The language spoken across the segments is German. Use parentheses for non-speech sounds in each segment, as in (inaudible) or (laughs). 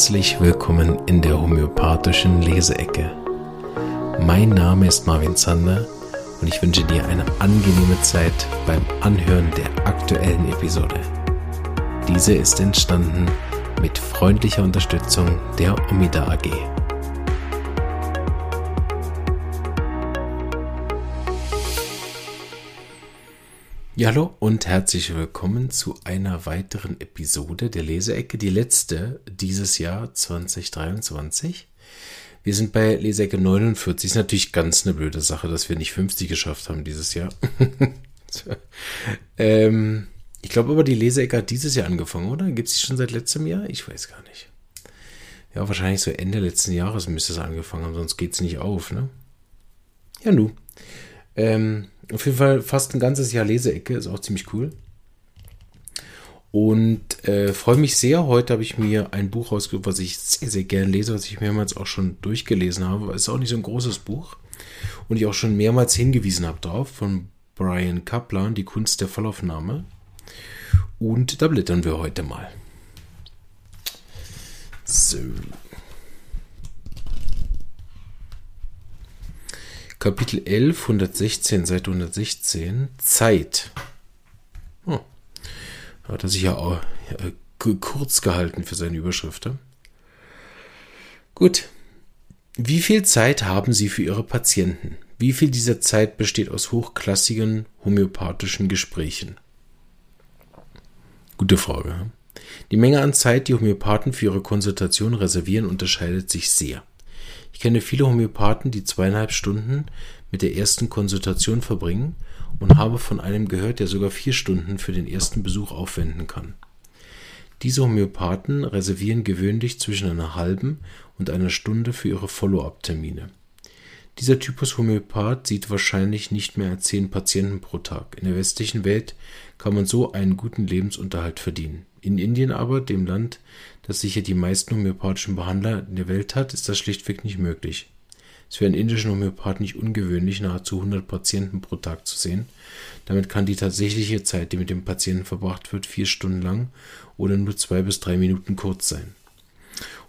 Herzlich willkommen in der homöopathischen Leseecke. Mein Name ist Marvin Zander und ich wünsche dir eine angenehme Zeit beim Anhören der aktuellen Episode. Diese ist entstanden mit freundlicher Unterstützung der Omida AG. Ja, hallo und herzlich willkommen zu einer weiteren Episode der Leseecke, die letzte dieses Jahr 2023. Wir sind bei Leseecke 49. Ist natürlich ganz eine blöde Sache, dass wir nicht 50 geschafft haben dieses Jahr. (laughs) ähm, ich glaube aber, die Leseecke hat dieses Jahr angefangen, oder? Gibt es die schon seit letztem Jahr? Ich weiß gar nicht. Ja, wahrscheinlich so Ende letzten Jahres müsste es angefangen haben, sonst geht es nicht auf, ne? Ja, nu. Ähm, auf jeden Fall fast ein ganzes Jahr Leseecke, ist auch ziemlich cool. Und äh, freue mich sehr. Heute habe ich mir ein Buch rausgesucht, was ich sehr, sehr gerne lese, was ich mehrmals auch schon durchgelesen habe. Es ist auch nicht so ein großes Buch. Und ich auch schon mehrmals hingewiesen habe drauf, von Brian Kaplan, Die Kunst der Vollaufnahme. Und da blättern wir heute mal. So. Kapitel 11, 116, Seite 116, Zeit. Oh. Hat er sich ja auch ja, kurz gehalten für seine Überschrift. Gut. Wie viel Zeit haben Sie für Ihre Patienten? Wie viel dieser Zeit besteht aus hochklassigen homöopathischen Gesprächen? Gute Frage. Die Menge an Zeit, die Homöopathen für ihre Konsultation reservieren, unterscheidet sich sehr. Ich kenne viele Homöopathen, die zweieinhalb Stunden mit der ersten Konsultation verbringen und habe von einem gehört, der sogar vier Stunden für den ersten Besuch aufwenden kann. Diese Homöopathen reservieren gewöhnlich zwischen einer halben und einer Stunde für ihre Follow-up-Termine. Dieser Typus Homöopath sieht wahrscheinlich nicht mehr als zehn Patienten pro Tag. In der westlichen Welt kann man so einen guten Lebensunterhalt verdienen. In Indien aber, dem Land, das sicher die meisten homöopathischen Behandler in der Welt hat, ist das schlichtweg nicht möglich. Es wäre in indischen Homöopathen nicht ungewöhnlich, nahezu 100 Patienten pro Tag zu sehen. Damit kann die tatsächliche Zeit, die mit dem Patienten verbracht wird, vier Stunden lang oder nur zwei bis drei Minuten kurz sein.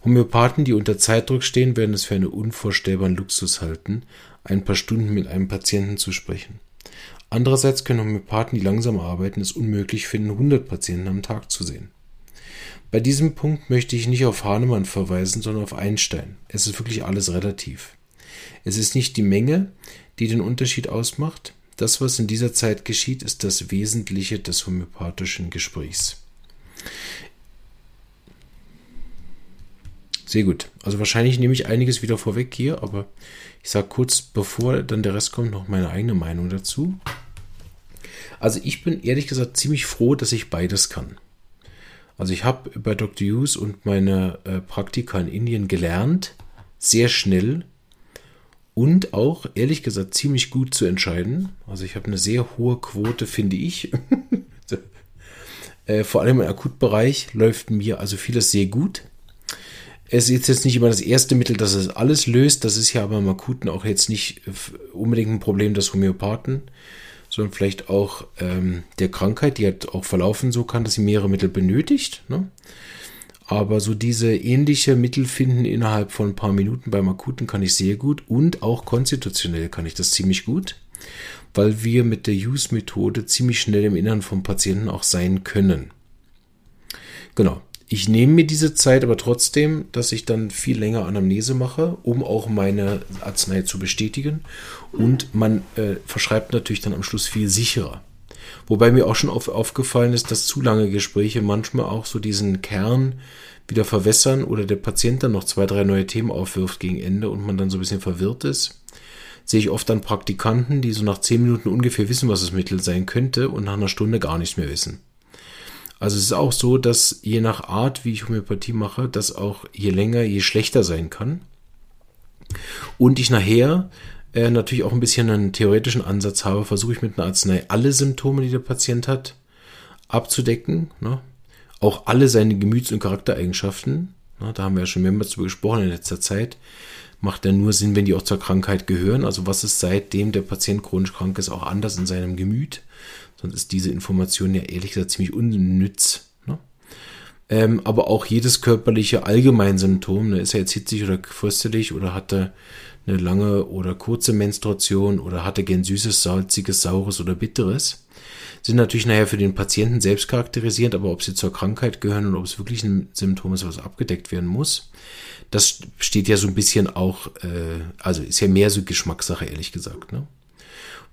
Homöopathen, die unter Zeitdruck stehen, werden es für einen unvorstellbaren Luxus halten, ein paar Stunden mit einem Patienten zu sprechen. Andererseits können Homöopathen, die langsam arbeiten, es unmöglich finden, 100 Patienten am Tag zu sehen. Bei diesem Punkt möchte ich nicht auf Hahnemann verweisen, sondern auf Einstein. Es ist wirklich alles relativ. Es ist nicht die Menge, die den Unterschied ausmacht. Das, was in dieser Zeit geschieht, ist das Wesentliche des homöopathischen Gesprächs. Sehr gut. Also wahrscheinlich nehme ich einiges wieder vorweg hier, aber ich sage kurz, bevor dann der Rest kommt, noch meine eigene Meinung dazu. Also ich bin ehrlich gesagt ziemlich froh, dass ich beides kann. Also ich habe bei Dr. Hughes und meine äh, Praktika in Indien gelernt, sehr schnell und auch ehrlich gesagt ziemlich gut zu entscheiden. Also ich habe eine sehr hohe Quote, finde ich. (laughs) äh, vor allem im Akutbereich läuft mir also vieles sehr gut. Es ist jetzt nicht immer das erste Mittel, das es alles löst. Das ist ja aber im Akuten auch jetzt nicht unbedingt ein Problem des Homöopathen, sondern vielleicht auch ähm, der Krankheit, die halt auch verlaufen so kann, dass sie mehrere Mittel benötigt. Ne? Aber so diese ähnliche Mittel finden innerhalb von ein paar Minuten beim Akuten kann ich sehr gut und auch konstitutionell kann ich das ziemlich gut, weil wir mit der Use-Methode ziemlich schnell im Innern vom Patienten auch sein können. Genau. Ich nehme mir diese Zeit aber trotzdem, dass ich dann viel länger Anamnese mache, um auch meine Arznei zu bestätigen. Und man äh, verschreibt natürlich dann am Schluss viel sicherer. Wobei mir auch schon auf, aufgefallen ist, dass zu lange Gespräche manchmal auch so diesen Kern wieder verwässern oder der Patient dann noch zwei, drei neue Themen aufwirft gegen Ende und man dann so ein bisschen verwirrt ist. Sehe ich oft dann Praktikanten, die so nach zehn Minuten ungefähr wissen, was das Mittel sein könnte und nach einer Stunde gar nichts mehr wissen. Also es ist auch so, dass je nach Art, wie ich Homöopathie mache, das auch je länger, je schlechter sein kann. Und ich nachher äh, natürlich auch ein bisschen einen theoretischen Ansatz habe, versuche ich mit einer Arznei alle Symptome, die der Patient hat, abzudecken. Ne? Auch alle seine Gemüts- und Charaktereigenschaften. Ne? Da haben wir ja schon mehrmals darüber gesprochen in letzter Zeit. Macht ja nur Sinn, wenn die auch zur Krankheit gehören. Also was ist seitdem der Patient chronisch krank ist, auch anders in seinem Gemüt. Sonst ist diese Information ja ehrlich gesagt ziemlich unnütz. Ne? Ähm, aber auch jedes körperliche Allgemeinsymptom, ne, ist er jetzt hitzig oder fröstelig oder hat er eine lange oder kurze Menstruation oder hatte gern süßes, salziges, saures oder bitteres, sind natürlich nachher für den Patienten selbst charakterisierend, aber ob sie zur Krankheit gehören und ob es wirklich ein Symptom ist, was abgedeckt werden muss, das steht ja so ein bisschen auch, äh, also ist ja mehr so Geschmackssache, ehrlich gesagt. Ne?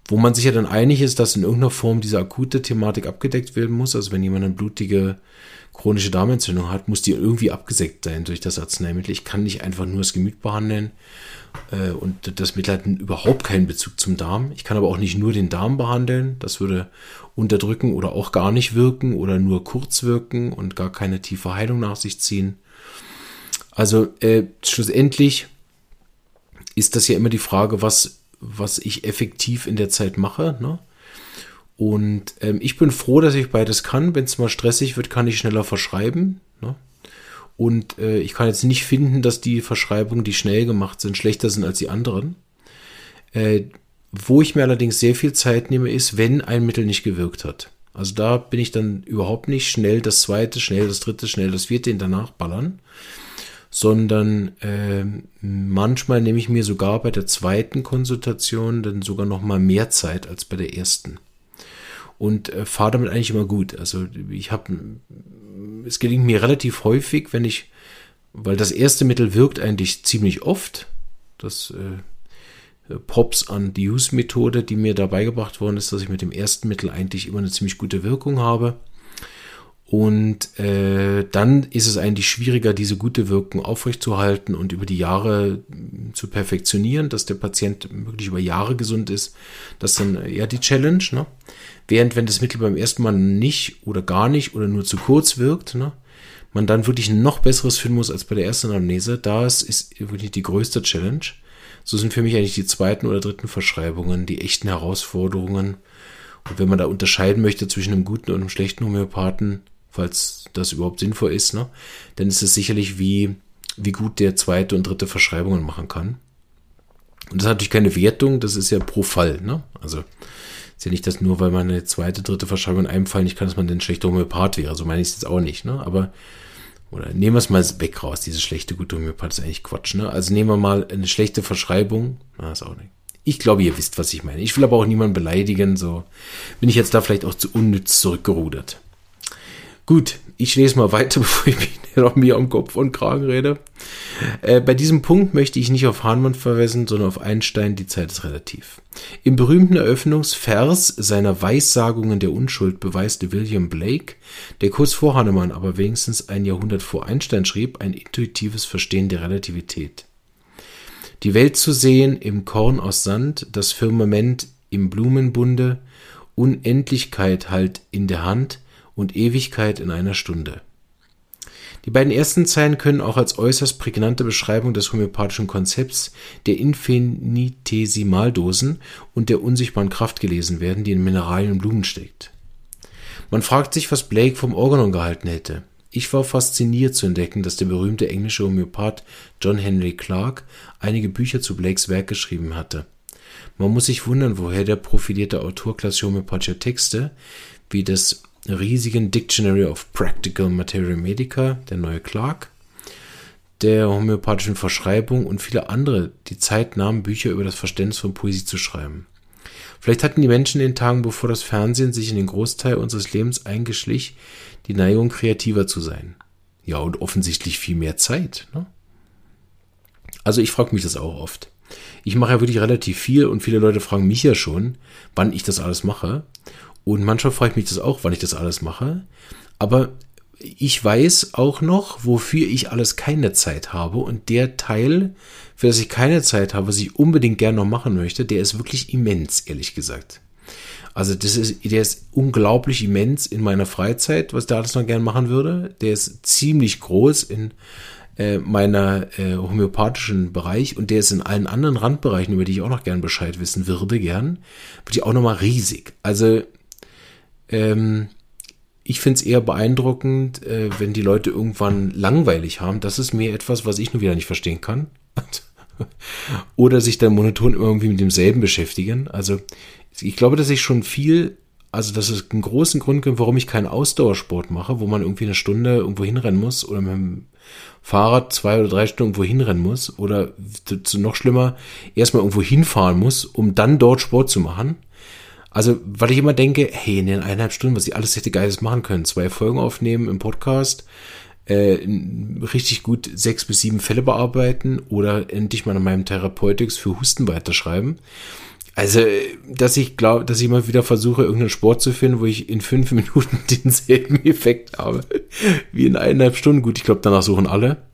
Wo man sich ja dann einig ist, dass in irgendeiner Form diese akute Thematik abgedeckt werden muss. Also wenn jemand eine blutige chronische Darmentzündung hat, muss die irgendwie abgesägt sein durch das Arzneimittel. Ich kann nicht einfach nur das Gemüt behandeln äh, und das Mittel hat überhaupt keinen Bezug zum Darm. Ich kann aber auch nicht nur den Darm behandeln. Das würde unterdrücken oder auch gar nicht wirken oder nur kurz wirken und gar keine tiefe Heilung nach sich ziehen. Also äh, schlussendlich ist das ja immer die Frage, was, was ich effektiv in der Zeit mache. Ne? Und ähm, ich bin froh, dass ich beides kann. Wenn es mal stressig wird, kann ich schneller verschreiben. Ne? Und äh, ich kann jetzt nicht finden, dass die Verschreibungen, die schnell gemacht sind, schlechter sind als die anderen. Äh, wo ich mir allerdings sehr viel Zeit nehme, ist, wenn ein Mittel nicht gewirkt hat. Also da bin ich dann überhaupt nicht schnell das zweite, schnell das dritte, schnell das vierte hinterher ballern sondern äh, manchmal nehme ich mir sogar bei der zweiten Konsultation dann sogar noch mal mehr Zeit als bei der ersten und äh, fahre damit eigentlich immer gut. Also ich habe, es gelingt mir relativ häufig, wenn ich, weil das erste Mittel wirkt eigentlich ziemlich oft, das äh, Pops an die Use-Methode, die mir dabei gebracht worden ist, dass ich mit dem ersten Mittel eigentlich immer eine ziemlich gute Wirkung habe. Und äh, dann ist es eigentlich schwieriger, diese gute Wirkung aufrechtzuerhalten und über die Jahre zu perfektionieren, dass der Patient wirklich über Jahre gesund ist. Das ist dann eher die Challenge. Ne? Während wenn das Mittel beim ersten Mal nicht oder gar nicht oder nur zu kurz wirkt, ne? man dann wirklich noch besseres finden muss als bei der ersten Anamnese, da ist, ist wirklich die größte Challenge. So sind für mich eigentlich die zweiten oder dritten Verschreibungen die echten Herausforderungen. Und wenn man da unterscheiden möchte zwischen einem guten und einem schlechten Homöopathen, falls das überhaupt sinnvoll ist, ne? dann ist es sicherlich, wie, wie gut der zweite und dritte Verschreibungen machen kann. Und das ist natürlich keine Wertung, das ist ja pro Fall. Ne? Also ist ja nicht, dass nur weil man eine zweite, dritte Verschreibung in einem Fall nicht kann, dass man dann schlechter Homöopath wäre. So meine ich es jetzt auch nicht. Ne? Aber oder nehmen wir es mal weg raus, diese schlechte, gute Homöopath ist eigentlich Quatsch. Ne? Also nehmen wir mal eine schlechte Verschreibung. Na, ist auch nicht. Ich glaube, ihr wisst, was ich meine. Ich will aber auch niemanden beleidigen. So bin ich jetzt da vielleicht auch zu unnütz zurückgerudert. Gut, ich lese mal weiter, (laughs) bevor ich mich noch mir am Kopf und Kragen rede. Äh, bei diesem Punkt möchte ich nicht auf Hahnemann verweisen, sondern auf Einstein, die Zeit ist relativ. Im berühmten Eröffnungsvers seiner Weissagungen der Unschuld beweiste William Blake, der kurz vor Hahnemann, aber wenigstens ein Jahrhundert vor Einstein schrieb, ein intuitives Verstehen der Relativität. Die Welt zu sehen im Korn aus Sand, das Firmament im Blumenbunde, Unendlichkeit halt in der Hand, und Ewigkeit in einer Stunde. Die beiden ersten Zeilen können auch als äußerst prägnante Beschreibung des homöopathischen Konzepts der Infinitesimaldosen und der unsichtbaren Kraft gelesen werden, die in Mineralien und Blumen steckt. Man fragt sich, was Blake vom Organon gehalten hätte. Ich war fasziniert zu entdecken, dass der berühmte englische Homöopath John Henry Clark einige Bücher zu Blakes Werk geschrieben hatte. Man muss sich wundern, woher der profilierte Autor klassischer homöopathischer Texte wie das riesigen Dictionary of Practical Materia Medica, der neue Clark, der homöopathischen Verschreibung und viele andere, die Zeit nahmen, Bücher über das Verständnis von Poesie zu schreiben. Vielleicht hatten die Menschen in den Tagen, bevor das Fernsehen sich in den Großteil unseres Lebens eingeschlich, die Neigung, kreativer zu sein. Ja, und offensichtlich viel mehr Zeit. Ne? Also ich frage mich das auch oft. Ich mache ja wirklich relativ viel und viele Leute fragen mich ja schon, wann ich das alles mache. Und manchmal frage ich mich das auch, wann ich das alles mache. Aber ich weiß auch noch, wofür ich alles keine Zeit habe. Und der Teil, für das ich keine Zeit habe, was ich unbedingt gerne noch machen möchte, der ist wirklich immens, ehrlich gesagt. Also das ist, der ist unglaublich immens in meiner Freizeit, was ich da alles noch gerne machen würde. Der ist ziemlich groß in äh, meiner äh, homöopathischen Bereich und der ist in allen anderen Randbereichen, über die ich auch noch gern Bescheid wissen würde, gern, würde ich auch noch mal riesig. Also ähm, ich finde es eher beeindruckend, äh, wenn die Leute irgendwann langweilig haben. Das ist mir etwas, was ich nur wieder nicht verstehen kann. (laughs) Oder sich dann monoton irgendwie mit demselben beschäftigen. Also ich glaube, dass ich schon viel Also das ist ein großen Grund, warum ich keinen Ausdauersport mache, wo man irgendwie eine Stunde irgendwo hinrennen muss oder mit dem Fahrrad zwei oder drei Stunden irgendwo hinrennen muss oder noch schlimmer, erstmal irgendwo hinfahren muss, um dann dort Sport zu machen. Also, weil ich immer denke, hey, in den eineinhalb Stunden, was ich alles hätte Geiles machen können. Zwei Folgen aufnehmen im Podcast, äh, richtig gut sechs bis sieben Fälle bearbeiten oder endlich mal an meinem Therapeutics für Husten weiterschreiben. Also, dass ich glaube, dass ich mal wieder versuche, irgendeinen Sport zu finden, wo ich in fünf (laughs) Minuten denselben Effekt habe wie in eineinhalb Stunden. Gut, ich glaube, danach suchen alle.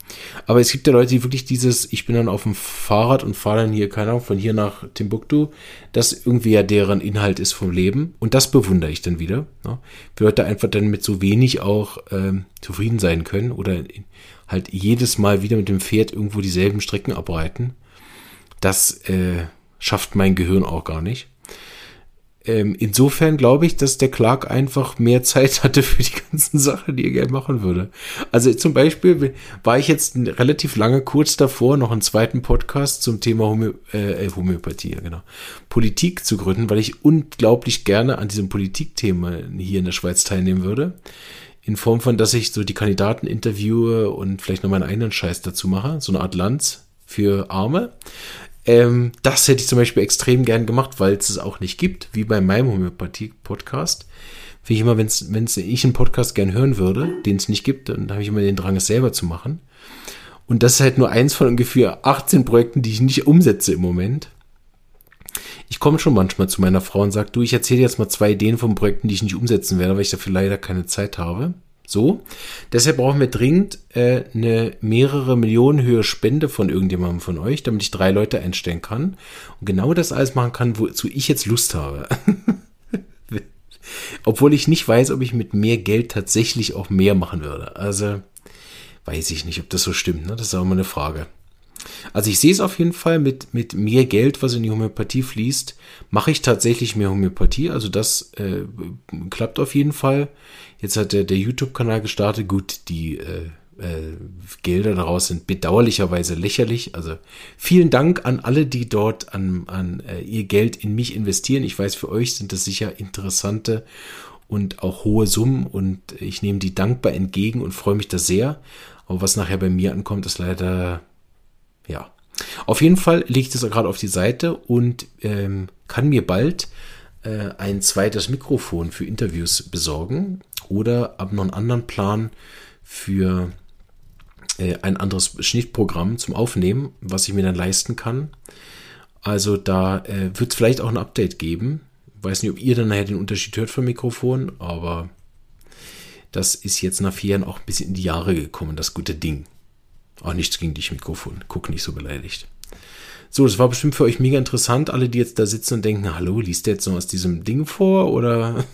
Aber es gibt ja Leute, die wirklich dieses, ich bin dann auf dem Fahrrad und fahre dann hier, keine Ahnung, von hier nach Timbuktu, das irgendwie ja deren Inhalt ist vom Leben. Und das bewundere ich dann wieder. Ne? Wie Leute einfach dann mit so wenig auch ähm, zufrieden sein können oder halt jedes Mal wieder mit dem Pferd irgendwo dieselben Strecken abreiten. Das äh, schafft mein Gehirn auch gar nicht. Ähm, insofern glaube ich, dass der Clark einfach mehr Zeit (laughs) hatte für die ganzen Sachen, die er gerne machen würde. Also zum Beispiel war ich jetzt relativ lange kurz davor, noch einen zweiten Podcast zum Thema Homö äh, Homöopathie, genau, Politik zu gründen, weil ich unglaublich gerne an diesem Politikthema hier in der Schweiz teilnehmen würde. In Form von, dass ich so die Kandidaten interviewe und vielleicht noch meinen eigenen Scheiß dazu mache. So eine Art Lanz für Arme. Ähm, das hätte ich zum Beispiel extrem gern gemacht, weil es es auch nicht gibt, wie bei meinem Homöopathie-Podcast. Finde ich immer, wenn ich einen Podcast gern hören würde, den es nicht gibt, dann habe ich immer den Drang, es selber zu machen. Und das ist halt nur eins von ungefähr 18 Projekten, die ich nicht umsetze im Moment. Ich komme schon manchmal zu meiner Frau und sage, du, ich erzähle jetzt mal zwei Ideen von Projekten, die ich nicht umsetzen werde, weil ich dafür leider keine Zeit habe. So, deshalb brauchen wir dringend äh, eine mehrere Millionen höhe Spende von irgendjemandem von euch, damit ich drei Leute einstellen kann und genau das alles machen kann, wozu ich jetzt Lust habe. (laughs) Obwohl ich nicht weiß, ob ich mit mehr Geld tatsächlich auch mehr machen würde. Also weiß ich nicht, ob das so stimmt. Ne? Das ist auch mal eine Frage. Also ich sehe es auf jeden Fall mit, mit mehr Geld, was in die Homöopathie fließt, mache ich tatsächlich mehr Homöopathie. Also das äh, klappt auf jeden Fall. Jetzt hat der, der YouTube-Kanal gestartet. Gut, die äh, äh, Gelder daraus sind bedauerlicherweise lächerlich. Also vielen Dank an alle, die dort an, an äh, ihr Geld in mich investieren. Ich weiß, für euch sind das sicher interessante und auch hohe Summen und ich nehme die dankbar entgegen und freue mich da sehr. Aber was nachher bei mir ankommt, ist leider, ja. Auf jeden Fall lege ich das gerade auf die Seite und ähm, kann mir bald äh, ein zweites Mikrofon für Interviews besorgen oder ab noch einen anderen Plan für äh, ein anderes Schnittprogramm zum Aufnehmen, was ich mir dann leisten kann. Also da äh, wird es vielleicht auch ein Update geben. Weiß nicht, ob ihr dann nachher den Unterschied hört vom Mikrofon, aber das ist jetzt nach vier Jahren auch ein bisschen in die Jahre gekommen, das gute Ding. Auch nichts gegen dich Mikrofon. Guck nicht so beleidigt. So, das war bestimmt für euch mega interessant. Alle, die jetzt da sitzen und denken, hallo, liest der jetzt noch aus diesem Ding vor oder?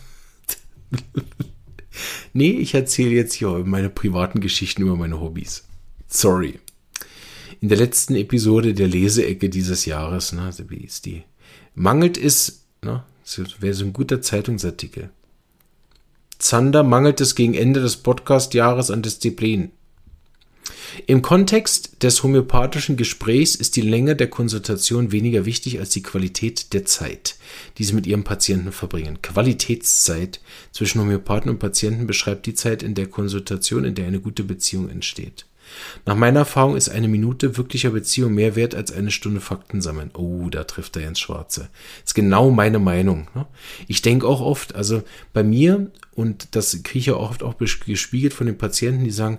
(laughs) nee, ich erzähle jetzt hier meine privaten Geschichten über meine Hobbys. Sorry. In der letzten Episode der Leseecke dieses Jahres, ne, wie ist die? Mangelt es, ne, wäre so ein guter Zeitungsartikel. Zander mangelt es gegen Ende des Podcast-Jahres an Disziplin. Im Kontext des homöopathischen Gesprächs ist die Länge der Konsultation weniger wichtig als die Qualität der Zeit, die Sie mit Ihrem Patienten verbringen. Qualitätszeit zwischen Homöopathen und Patienten beschreibt die Zeit in der Konsultation, in der eine gute Beziehung entsteht. Nach meiner Erfahrung ist eine Minute wirklicher Beziehung mehr wert als eine Stunde Fakten sammeln. Oh, da trifft er ins Schwarze. Das ist genau meine Meinung. Ne? Ich denke auch oft, also bei mir, und das kriege ich ja oft auch gespiegelt von den Patienten, die sagen,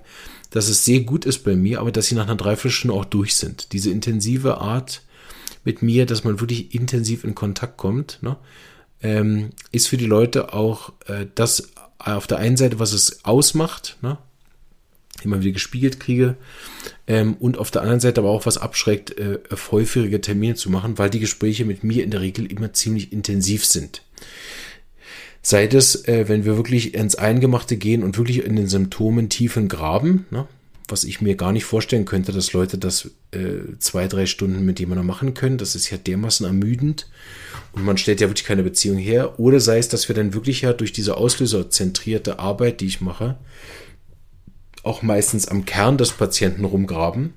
dass es sehr gut ist bei mir, aber dass sie nach einer Dreiviertelstunde auch durch sind. Diese intensive Art mit mir, dass man wirklich intensiv in Kontakt kommt, ne? ähm, ist für die Leute auch äh, das auf der einen Seite, was es ausmacht, ne? immer wieder gespiegelt kriege. Ähm, und auf der anderen Seite aber auch was abschreckt, äh, häufige Termine zu machen, weil die Gespräche mit mir in der Regel immer ziemlich intensiv sind. Sei das, äh, wenn wir wirklich ins Eingemachte gehen und wirklich in den Symptomen tiefen graben, ne? was ich mir gar nicht vorstellen könnte, dass Leute das äh, zwei, drei Stunden mit jemandem machen können. Das ist ja dermaßen ermüdend und man stellt ja wirklich keine Beziehung her. Oder sei es, dass wir dann wirklich ja durch diese auslöserzentrierte Arbeit, die ich mache, auch meistens am Kern des Patienten rumgraben.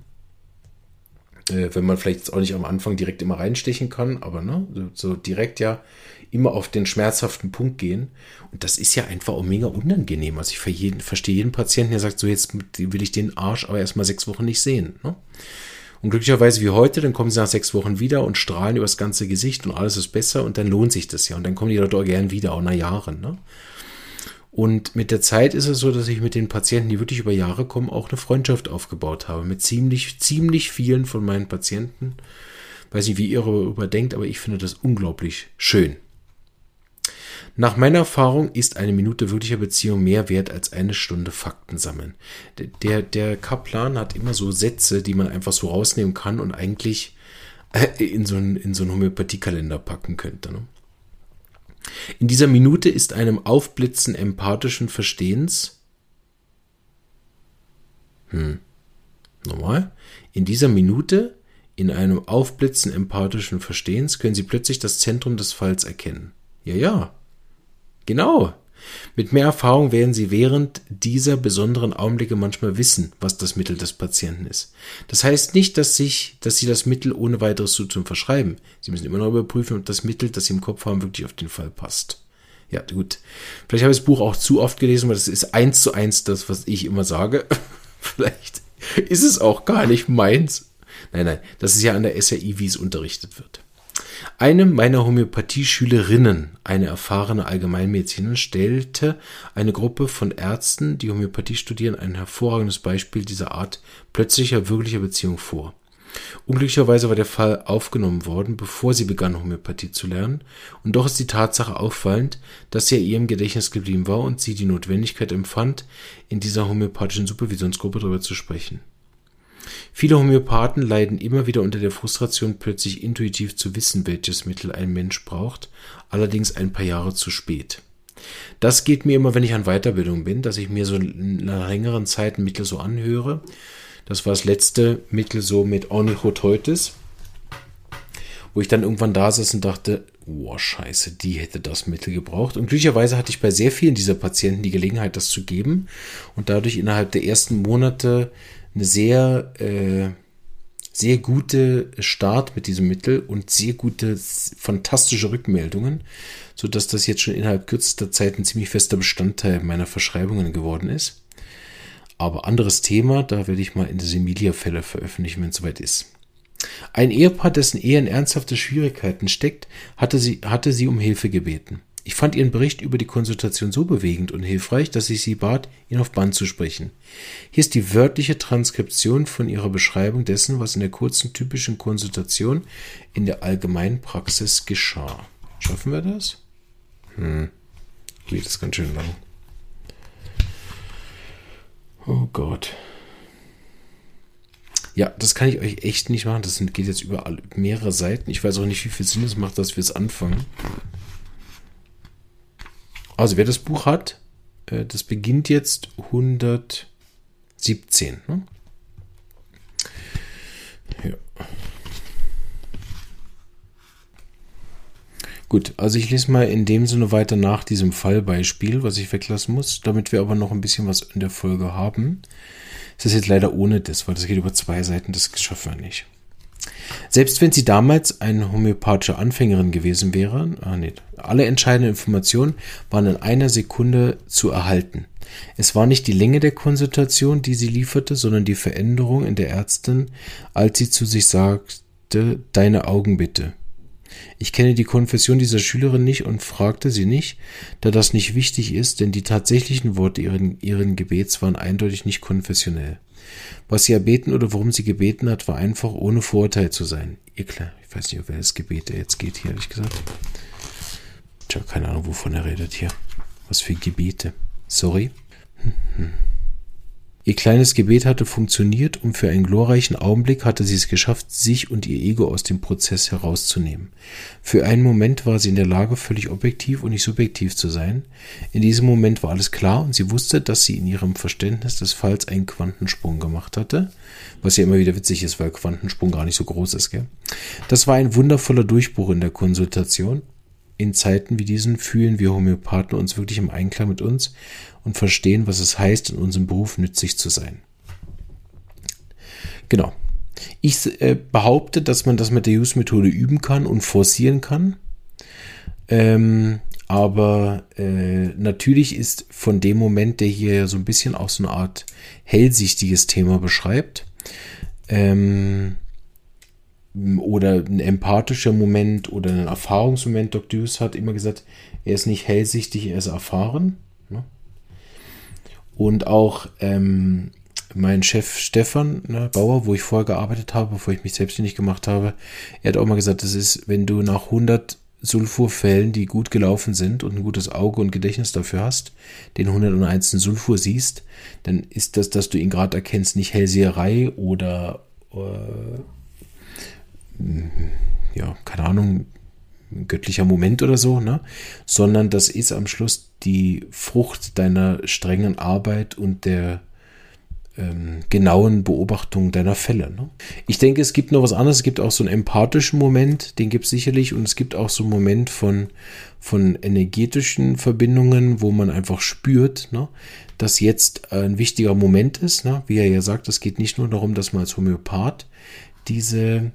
Äh, wenn man vielleicht jetzt auch nicht am Anfang direkt immer reinstechen kann, aber ne, so, so direkt ja immer auf den schmerzhaften Punkt gehen. Und das ist ja einfach auch mega unangenehm. Also ich jeden, verstehe jeden Patienten, der sagt, so jetzt will ich den Arsch aber erstmal sechs Wochen nicht sehen. Ne? Und glücklicherweise wie heute, dann kommen sie nach sechs Wochen wieder und strahlen über das ganze Gesicht und alles ist besser und dann lohnt sich das ja. Und dann kommen die Leute auch gern wieder, auch nach Jahren. Ne? Und mit der Zeit ist es so, dass ich mit den Patienten, die wirklich über Jahre kommen, auch eine Freundschaft aufgebaut habe. Mit ziemlich, ziemlich vielen von meinen Patienten. Weiß nicht, wie ihr darüber denkt, aber ich finde das unglaublich schön. Nach meiner Erfahrung ist eine Minute wirklicher Beziehung mehr wert als eine Stunde Fakten sammeln. Der, der Kaplan hat immer so Sätze, die man einfach so rausnehmen kann und eigentlich äh, in so einen, in so einen Homöopathiekalender packen könnte. Ne? In dieser Minute ist einem Aufblitzen empathischen Verstehens. Hm. Nochmal. In dieser Minute, in einem Aufblitzen empathischen Verstehens, können Sie plötzlich das Zentrum des Falls erkennen. Ja, ja. Genau. Mit mehr Erfahrung werden Sie während dieser besonderen Augenblicke manchmal wissen, was das Mittel des Patienten ist. Das heißt nicht, dass, sich, dass Sie das Mittel ohne weiteres zu tun verschreiben. Sie müssen immer noch überprüfen, ob das Mittel, das Sie im Kopf haben, wirklich auf den Fall passt. Ja, gut. Vielleicht habe ich das Buch auch zu oft gelesen, weil das ist eins zu eins das, was ich immer sage. (laughs) Vielleicht ist es auch gar nicht meins. Nein, nein, das ist ja an der SRI, wie es unterrichtet wird. Eine meiner Homöopathie-Schülerinnen, eine erfahrene Allgemeinmedizinerin, stellte eine Gruppe von Ärzten, die Homöopathie studieren, ein hervorragendes Beispiel dieser Art plötzlicher wirklicher Beziehung vor. Unglücklicherweise war der Fall aufgenommen worden, bevor sie begann, Homöopathie zu lernen, und doch ist die Tatsache auffallend, dass sie ihr im Gedächtnis geblieben war und sie die Notwendigkeit empfand, in dieser homöopathischen Supervisionsgruppe darüber zu sprechen. Viele Homöopathen leiden immer wieder unter der Frustration, plötzlich intuitiv zu wissen, welches Mittel ein Mensch braucht, allerdings ein paar Jahre zu spät. Das geht mir immer, wenn ich an Weiterbildung bin, dass ich mir so einer längeren Zeit ein Mittel so anhöre. Das war das letzte Mittel so mit Onychoteutes, wo ich dann irgendwann da saß und dachte, oh scheiße, die hätte das Mittel gebraucht. Und glücklicherweise hatte ich bei sehr vielen dieser Patienten die Gelegenheit, das zu geben und dadurch innerhalb der ersten Monate eine sehr, äh, sehr gute Start mit diesem Mittel und sehr gute, fantastische Rückmeldungen, so dass das jetzt schon innerhalb kürzester Zeit ein ziemlich fester Bestandteil meiner Verschreibungen geworden ist. Aber anderes Thema, da werde ich mal in der Semilia-Fälle veröffentlichen, wenn es soweit ist. Ein Ehepaar, dessen Ehe in ernsthafte Schwierigkeiten steckt, hatte sie, hatte sie um Hilfe gebeten. Ich fand Ihren Bericht über die Konsultation so bewegend und hilfreich, dass ich Sie bat, ihn auf Band zu sprechen. Hier ist die wörtliche Transkription von Ihrer Beschreibung dessen, was in der kurzen typischen Konsultation in der allgemeinen Praxis geschah. Schaffen wir das? Hm. Ui, das ganz schön lang. Oh Gott. Ja, das kann ich euch echt nicht machen. Das geht jetzt über mehrere Seiten. Ich weiß auch nicht, wie viel Sinn es macht, dass wir es anfangen. Also wer das Buch hat, äh, das beginnt jetzt 117. Ne? Ja. Gut, also ich lese mal in dem Sinne weiter nach diesem Fallbeispiel, was ich weglassen muss, damit wir aber noch ein bisschen was in der Folge haben. Es ist jetzt leider ohne das, weil das geht über zwei Seiten, das schaffen wir nicht. Selbst wenn sie damals eine homöopathische Anfängerin gewesen wäre, ah, nee, alle entscheidenden Informationen waren in einer Sekunde zu erhalten. Es war nicht die Länge der Konsultation, die sie lieferte, sondern die Veränderung in der Ärztin, als sie zu sich sagte, deine Augen bitte. Ich kenne die Konfession dieser Schülerin nicht und fragte sie nicht, da das nicht wichtig ist, denn die tatsächlichen Worte ihren, ihren Gebets waren eindeutig nicht konfessionell. Was sie erbeten oder worum sie gebeten hat, war einfach ohne Vorurteil zu sein. Ihr klar, ich weiß nicht, ob welches Gebet er jetzt geht hier, ehrlich gesagt. Tja, keine Ahnung, wovon er redet hier. Was für Gebete. Sorry. Hm, hm. Ihr kleines Gebet hatte funktioniert und für einen glorreichen Augenblick hatte sie es geschafft, sich und ihr Ego aus dem Prozess herauszunehmen. Für einen Moment war sie in der Lage, völlig objektiv und nicht subjektiv zu sein. In diesem Moment war alles klar und sie wusste, dass sie in ihrem Verständnis des Falls einen Quantensprung gemacht hatte. Was ja immer wieder witzig ist, weil Quantensprung gar nicht so groß ist, gell? Das war ein wundervoller Durchbruch in der Konsultation in Zeiten wie diesen fühlen wir Homöopathen uns wirklich im Einklang mit uns und verstehen, was es heißt, in unserem Beruf nützlich zu sein. Genau. Ich äh, behaupte, dass man das mit der Use-Methode üben kann und forcieren kann. Ähm, aber äh, natürlich ist von dem Moment, der hier so ein bisschen auch so eine Art hellsichtiges Thema beschreibt, ähm, oder ein empathischer Moment oder ein Erfahrungsmoment. Dr. Hughes hat immer gesagt, er ist nicht hellsichtig, er ist erfahren. Ne? Und auch ähm, mein Chef Stefan ne, Bauer, wo ich vorher gearbeitet habe, bevor ich mich selbstständig gemacht habe, er hat auch mal gesagt, das ist, wenn du nach 100 Sulfurfällen, die gut gelaufen sind und ein gutes Auge und Gedächtnis dafür hast, den 101. Sulfur siehst, dann ist das, dass du ihn gerade erkennst, nicht Hellseherei oder äh, ja, keine Ahnung, göttlicher Moment oder so, ne? sondern das ist am Schluss die Frucht deiner strengen Arbeit und der ähm, genauen Beobachtung deiner Fälle. Ne? Ich denke, es gibt noch was anderes. Es gibt auch so einen empathischen Moment, den gibt es sicherlich. Und es gibt auch so einen Moment von, von energetischen Verbindungen, wo man einfach spürt, ne, dass jetzt ein wichtiger Moment ist. Ne? Wie er ja sagt, es geht nicht nur darum, dass man als Homöopath diese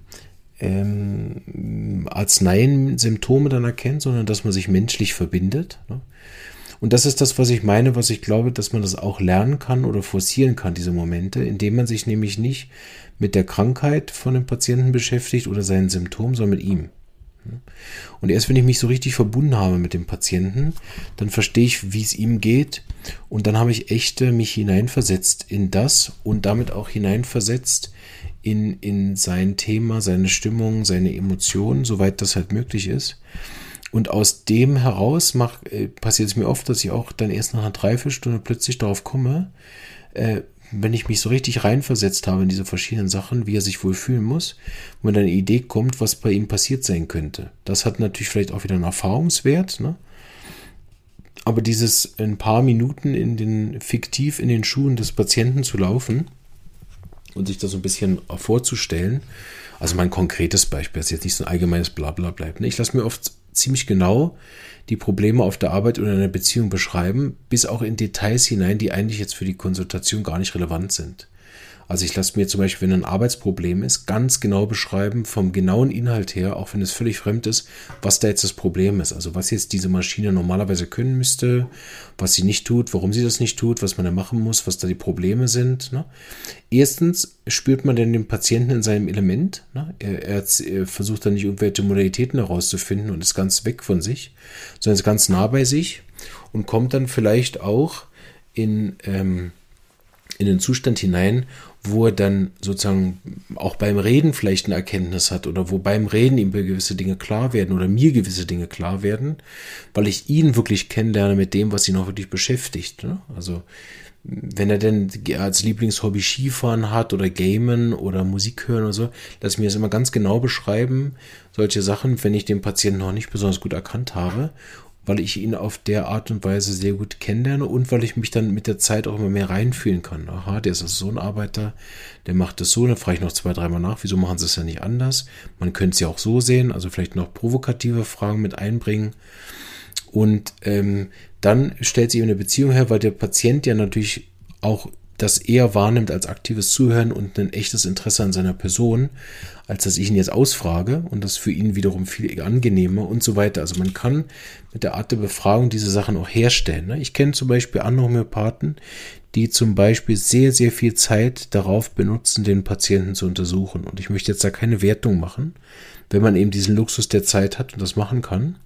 ähm, Arzneien Symptome dann erkennt, sondern dass man sich menschlich verbindet. Ne? Und das ist das, was ich meine, was ich glaube, dass man das auch lernen kann oder forcieren kann, diese Momente, indem man sich nämlich nicht mit der Krankheit von dem Patienten beschäftigt oder seinen Symptomen, sondern mit ihm. Und erst wenn ich mich so richtig verbunden habe mit dem Patienten, dann verstehe ich, wie es ihm geht. Und dann habe ich echt mich hineinversetzt in das und damit auch hineinversetzt in, in sein Thema, seine Stimmung, seine Emotionen, soweit das halt möglich ist. Und aus dem heraus äh, passiert es mir oft, dass ich auch dann erst nach einer Dreiviertelstunde plötzlich darauf komme, äh, wenn ich mich so richtig reinversetzt habe in diese verschiedenen Sachen, wie er sich wohl fühlen muss, wenn dann eine Idee kommt, was bei ihm passiert sein könnte. Das hat natürlich vielleicht auch wieder einen Erfahrungswert, ne? Aber dieses ein paar Minuten in den fiktiv in den Schuhen des Patienten zu laufen, und sich das so ein bisschen vorzustellen. Also mein konkretes Beispiel ist jetzt nicht so ein allgemeines Blabla bleibt. Ich lasse mir oft ziemlich genau die Probleme auf der Arbeit oder in einer Beziehung beschreiben, bis auch in Details hinein, die eigentlich jetzt für die Konsultation gar nicht relevant sind. Also ich lasse mir zum Beispiel, wenn ein Arbeitsproblem ist, ganz genau beschreiben, vom genauen Inhalt her, auch wenn es völlig fremd ist, was da jetzt das Problem ist. Also was jetzt diese Maschine normalerweise können müsste, was sie nicht tut, warum sie das nicht tut, was man da machen muss, was da die Probleme sind. Ne? Erstens spürt man denn den Patienten in seinem Element. Ne? Er, er, er, versucht dann nicht irgendwelche Modalitäten herauszufinden und ist ganz weg von sich, sondern ist ganz nah bei sich und kommt dann vielleicht auch in, ähm, in den Zustand hinein, wo er dann sozusagen auch beim Reden vielleicht eine Erkenntnis hat oder wo beim Reden ihm gewisse Dinge klar werden oder mir gewisse Dinge klar werden, weil ich ihn wirklich kennenlerne mit dem, was ihn auch wirklich beschäftigt. Ne? Also wenn er denn als Lieblingshobby Skifahren hat oder Gamen oder Musik hören oder so, lass mir das immer ganz genau beschreiben, solche Sachen, wenn ich den Patienten noch nicht besonders gut erkannt habe weil ich ihn auf der Art und Weise sehr gut kennenlerne und weil ich mich dann mit der Zeit auch immer mehr reinfühlen kann. Aha, der ist also so ein Arbeiter, der macht das so, dann frage ich noch zwei, dreimal nach, wieso machen sie es ja nicht anders? Man könnte es ja auch so sehen, also vielleicht noch provokative Fragen mit einbringen. Und ähm, dann stellt sich eine Beziehung her, weil der Patient ja natürlich auch das eher wahrnimmt als aktives Zuhören und ein echtes Interesse an seiner Person, als dass ich ihn jetzt ausfrage und das für ihn wiederum viel angenehmer und so weiter. Also man kann mit der Art der Befragung diese Sachen auch herstellen. Ne? Ich kenne zum Beispiel andere die zum Beispiel sehr, sehr viel Zeit darauf benutzen, den Patienten zu untersuchen. Und ich möchte jetzt da keine Wertung machen, wenn man eben diesen Luxus der Zeit hat und das machen kann.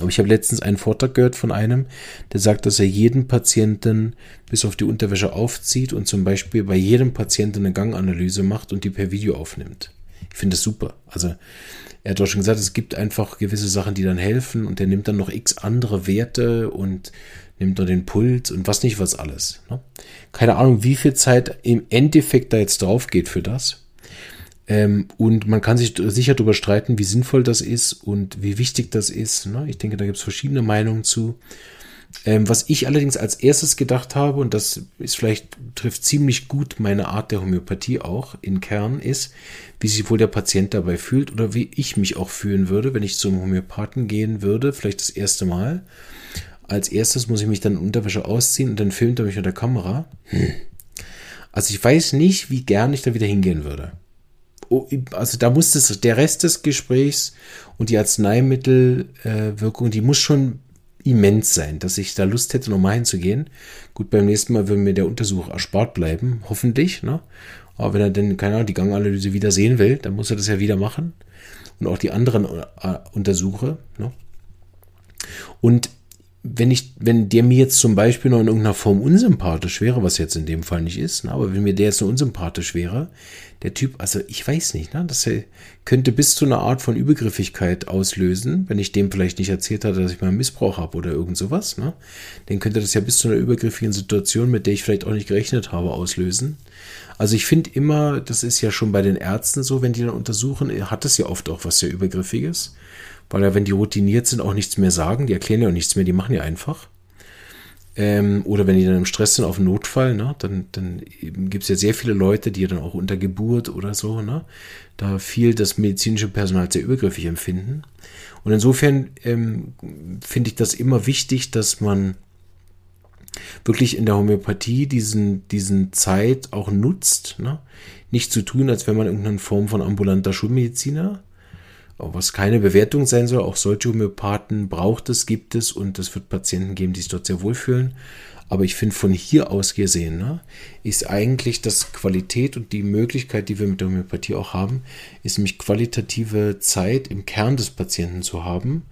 Aber ich habe letztens einen Vortrag gehört von einem, der sagt, dass er jeden Patienten bis auf die Unterwäsche aufzieht und zum Beispiel bei jedem Patienten eine Ganganalyse macht und die per Video aufnimmt. Ich finde das super. Also er hat auch schon gesagt, es gibt einfach gewisse Sachen, die dann helfen und er nimmt dann noch x andere Werte und nimmt noch den Puls und was nicht was alles. Ne? Keine Ahnung, wie viel Zeit im Endeffekt da jetzt drauf geht für das. Ähm, und man kann sich sicher darüber streiten, wie sinnvoll das ist und wie wichtig das ist. Ne? Ich denke, da gibt es verschiedene Meinungen zu. Ähm, was ich allerdings als erstes gedacht habe, und das ist vielleicht, trifft ziemlich gut meine Art der Homöopathie auch in Kern, ist, wie sich wohl der Patient dabei fühlt oder wie ich mich auch fühlen würde, wenn ich zum Homöopathen gehen würde, vielleicht das erste Mal. Als erstes muss ich mich dann Unterwäsche ausziehen und dann filmt er mich mit der Kamera. Hm. Also ich weiß nicht, wie gern ich da wieder hingehen würde. Oh, also da muss das, der Rest des Gesprächs und die Arzneimittelwirkung, äh, die muss schon immens sein, dass ich da Lust hätte, nochmal hinzugehen. Gut, beim nächsten Mal würde mir der Untersuch erspart bleiben, hoffentlich. Ne? Aber wenn er denn, keine Ahnung, die Ganganalyse wieder sehen will, dann muss er das ja wieder machen. Und auch die anderen äh, Untersuche. Ne? Und wenn ich, wenn der mir jetzt zum Beispiel noch in irgendeiner Form unsympathisch wäre, was jetzt in dem Fall nicht ist, ne, aber wenn mir der jetzt nur unsympathisch wäre, der Typ, also ich weiß nicht, ne, das könnte bis zu einer Art von Übergriffigkeit auslösen, wenn ich dem vielleicht nicht erzählt hatte, dass ich mal einen Missbrauch habe oder irgend sowas, ne, dann könnte das ja bis zu einer übergriffigen Situation, mit der ich vielleicht auch nicht gerechnet habe, auslösen. Also ich finde immer, das ist ja schon bei den Ärzten so, wenn die dann untersuchen, hat es ja oft auch was sehr Übergriffiges weil ja, wenn die routiniert sind, auch nichts mehr sagen, die erklären ja auch nichts mehr, die machen ja einfach. Ähm, oder wenn die dann im Stress sind auf einen Notfall, ne, dann, dann gibt es ja sehr viele Leute, die dann auch unter Geburt oder so, ne, da viel das medizinische Personal sehr übergriffig empfinden. Und insofern ähm, finde ich das immer wichtig, dass man wirklich in der Homöopathie diesen, diesen Zeit auch nutzt, ne? nicht zu tun, als wenn man irgendeine Form von ambulanter Schulmediziner was keine Bewertung sein soll. Auch solche Homöopathen braucht es, gibt es und es wird Patienten geben, die sich dort sehr wohlfühlen. Aber ich finde von hier aus gesehen, ne, ist eigentlich das Qualität und die Möglichkeit, die wir mit der Homöopathie auch haben, ist nämlich qualitative Zeit im Kern des Patienten zu haben.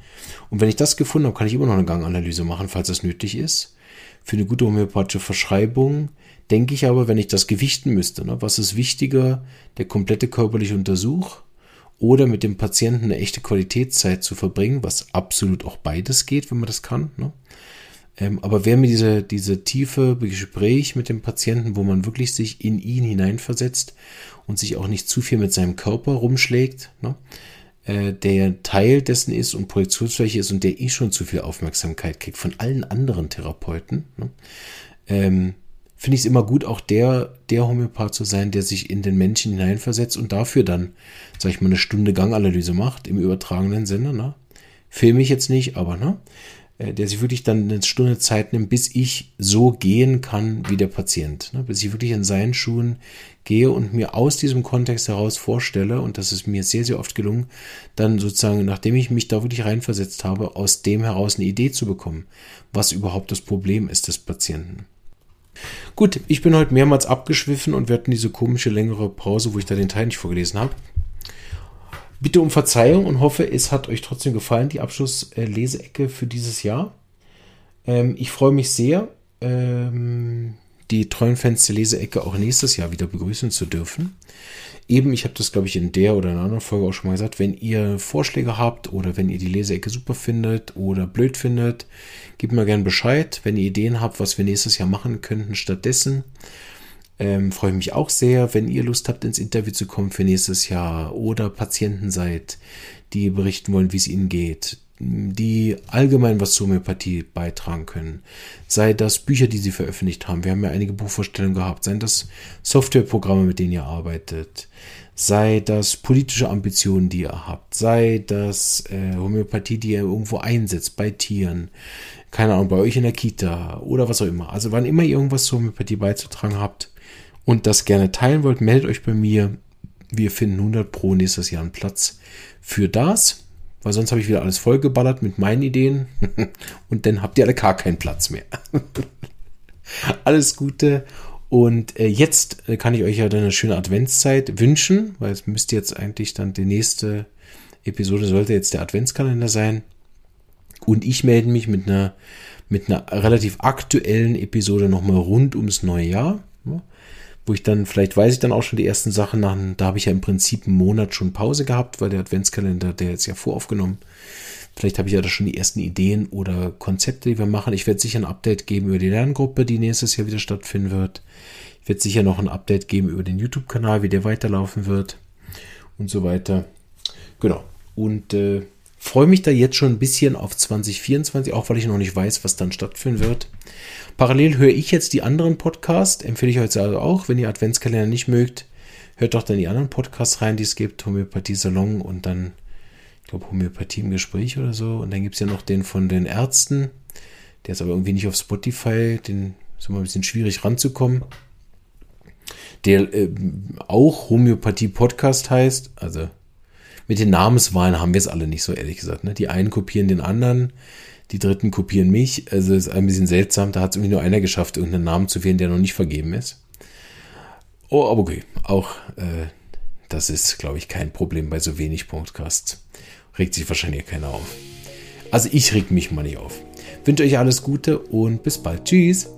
Und wenn ich das gefunden habe, kann ich immer noch eine Ganganalyse machen, falls das nötig ist. Für eine gute homöopathische Verschreibung denke ich aber, wenn ich das gewichten müsste, ne, was ist wichtiger, der komplette körperliche Untersuch oder mit dem Patienten eine echte Qualitätszeit zu verbringen, was absolut auch beides geht, wenn man das kann. Ne? Ähm, aber wer mir diese, diese tiefe Gespräch mit dem Patienten, wo man wirklich sich in ihn hineinversetzt und sich auch nicht zu viel mit seinem Körper rumschlägt, ne? äh, der Teil dessen ist und Projektionsfläche ist und der eh schon zu viel Aufmerksamkeit kriegt von allen anderen Therapeuten, ne? Finde ich es immer gut, auch der, der Homöopath zu sein, der sich in den Menschen hineinversetzt und dafür dann, sag ich mal, eine Stunde Ganganalyse macht, im übertragenen Sinne, ne? Filme ich jetzt nicht, aber, ne? Äh, der sich wirklich dann eine Stunde Zeit nimmt, bis ich so gehen kann wie der Patient. Ne? Bis ich wirklich in seinen Schuhen gehe und mir aus diesem Kontext heraus vorstelle, und das ist mir sehr, sehr oft gelungen, dann sozusagen, nachdem ich mich da wirklich reinversetzt habe, aus dem heraus eine Idee zu bekommen, was überhaupt das Problem ist des Patienten. Gut, ich bin heute mehrmals abgeschwiffen und wir hatten diese komische längere Pause, wo ich da den Teil nicht vorgelesen habe. Bitte um Verzeihung und hoffe, es hat euch trotzdem gefallen, die Abschlussleseecke für dieses Jahr. Ähm, ich freue mich sehr, ähm, die treuen Fans der Leseecke auch nächstes Jahr wieder begrüßen zu dürfen. Eben, ich habe das, glaube ich, in der oder in einer anderen Folge auch schon mal gesagt, wenn ihr Vorschläge habt oder wenn ihr die Leseecke super findet oder blöd findet, gebt mir gerne Bescheid. Wenn ihr Ideen habt, was wir nächstes Jahr machen könnten stattdessen, ähm, freue ich mich auch sehr, wenn ihr Lust habt, ins Interview zu kommen für nächstes Jahr oder Patienten seid, die berichten wollen, wie es ihnen geht, die allgemein was zur Homöopathie beitragen können. Sei das Bücher, die sie veröffentlicht haben. Wir haben ja einige Buchvorstellungen gehabt. Seien das Softwareprogramme, mit denen ihr arbeitet. Sei das politische Ambitionen, die ihr habt. Sei das äh, Homöopathie, die ihr irgendwo einsetzt, bei Tieren. Keine Ahnung, bei euch in der Kita oder was auch immer. Also wann immer ihr irgendwas zur Homöopathie beizutragen habt und das gerne teilen wollt, meldet euch bei mir. Wir finden 100 pro nächstes Jahr einen Platz für das weil sonst habe ich wieder alles vollgeballert mit meinen Ideen (laughs) und dann habt ihr alle gar keinen Platz mehr. (laughs) alles Gute und äh, jetzt äh, kann ich euch ja dann eine schöne Adventszeit wünschen, weil es müsste jetzt eigentlich dann die nächste Episode sollte jetzt der Adventskalender sein. Und ich melde mich mit einer, mit einer relativ aktuellen Episode nochmal rund ums neue Jahr. Wo ich dann, vielleicht weiß ich dann auch schon die ersten Sachen nach, da habe ich ja im Prinzip einen Monat schon Pause gehabt, weil der Adventskalender, der ist ja voraufgenommen. Vielleicht habe ich ja da schon die ersten Ideen oder Konzepte, die wir machen. Ich werde sicher ein Update geben über die Lerngruppe, die nächstes Jahr wieder stattfinden wird. Ich werde sicher noch ein Update geben über den YouTube-Kanal, wie der weiterlaufen wird und so weiter. Genau. Und äh, freue mich da jetzt schon ein bisschen auf 2024, auch weil ich noch nicht weiß, was dann stattfinden wird. Parallel höre ich jetzt die anderen Podcasts, empfehle ich euch also auch. Wenn ihr Adventskalender nicht mögt, hört doch dann die anderen Podcasts rein, die es gibt. Homöopathie Salon und dann, ich glaube, Homöopathie im Gespräch oder so. Und dann gibt es ja noch den von den Ärzten. Der ist aber irgendwie nicht auf Spotify. Den ist immer ein bisschen schwierig ranzukommen. der äh, auch Homöopathie-Podcast heißt. Also mit den Namenswahlen haben wir es alle nicht so, ehrlich gesagt. Ne? Die einen kopieren den anderen, die dritten kopieren mich. Also es ist ein bisschen seltsam. Da hat es irgendwie nur einer geschafft, irgendeinen Namen zu wählen, der noch nicht vergeben ist. Oh, aber okay. Auch äh, das ist, glaube ich, kein Problem bei so wenig Podcasts. Regt sich wahrscheinlich keiner auf. Also ich reg mich mal nicht auf. Wünsche euch alles Gute und bis bald. Tschüss.